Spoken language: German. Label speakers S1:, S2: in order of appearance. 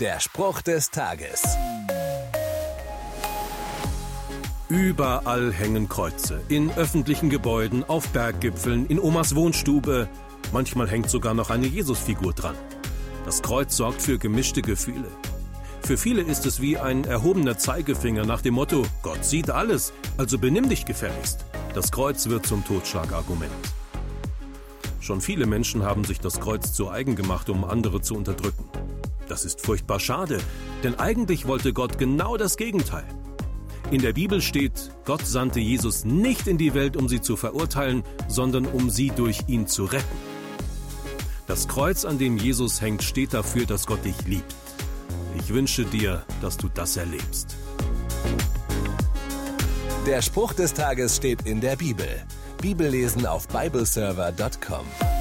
S1: Der Spruch des Tages.
S2: Überall hängen Kreuze. In öffentlichen Gebäuden, auf Berggipfeln, in Omas Wohnstube. Manchmal hängt sogar noch eine Jesusfigur dran. Das Kreuz sorgt für gemischte Gefühle. Für viele ist es wie ein erhobener Zeigefinger nach dem Motto, Gott sieht alles, also benimm dich gefälligst. Das Kreuz wird zum Totschlagargument. Schon viele Menschen haben sich das Kreuz zu eigen gemacht, um andere zu unterdrücken. Das ist furchtbar schade, denn eigentlich wollte Gott genau das Gegenteil. In der Bibel steht, Gott sandte Jesus nicht in die Welt, um sie zu verurteilen, sondern um sie durch ihn zu retten. Das Kreuz, an dem Jesus hängt, steht dafür, dass Gott dich liebt. Ich wünsche dir, dass du das erlebst.
S1: Der Spruch des Tages steht in der Bibel. Bibellesen auf bibleserver.com.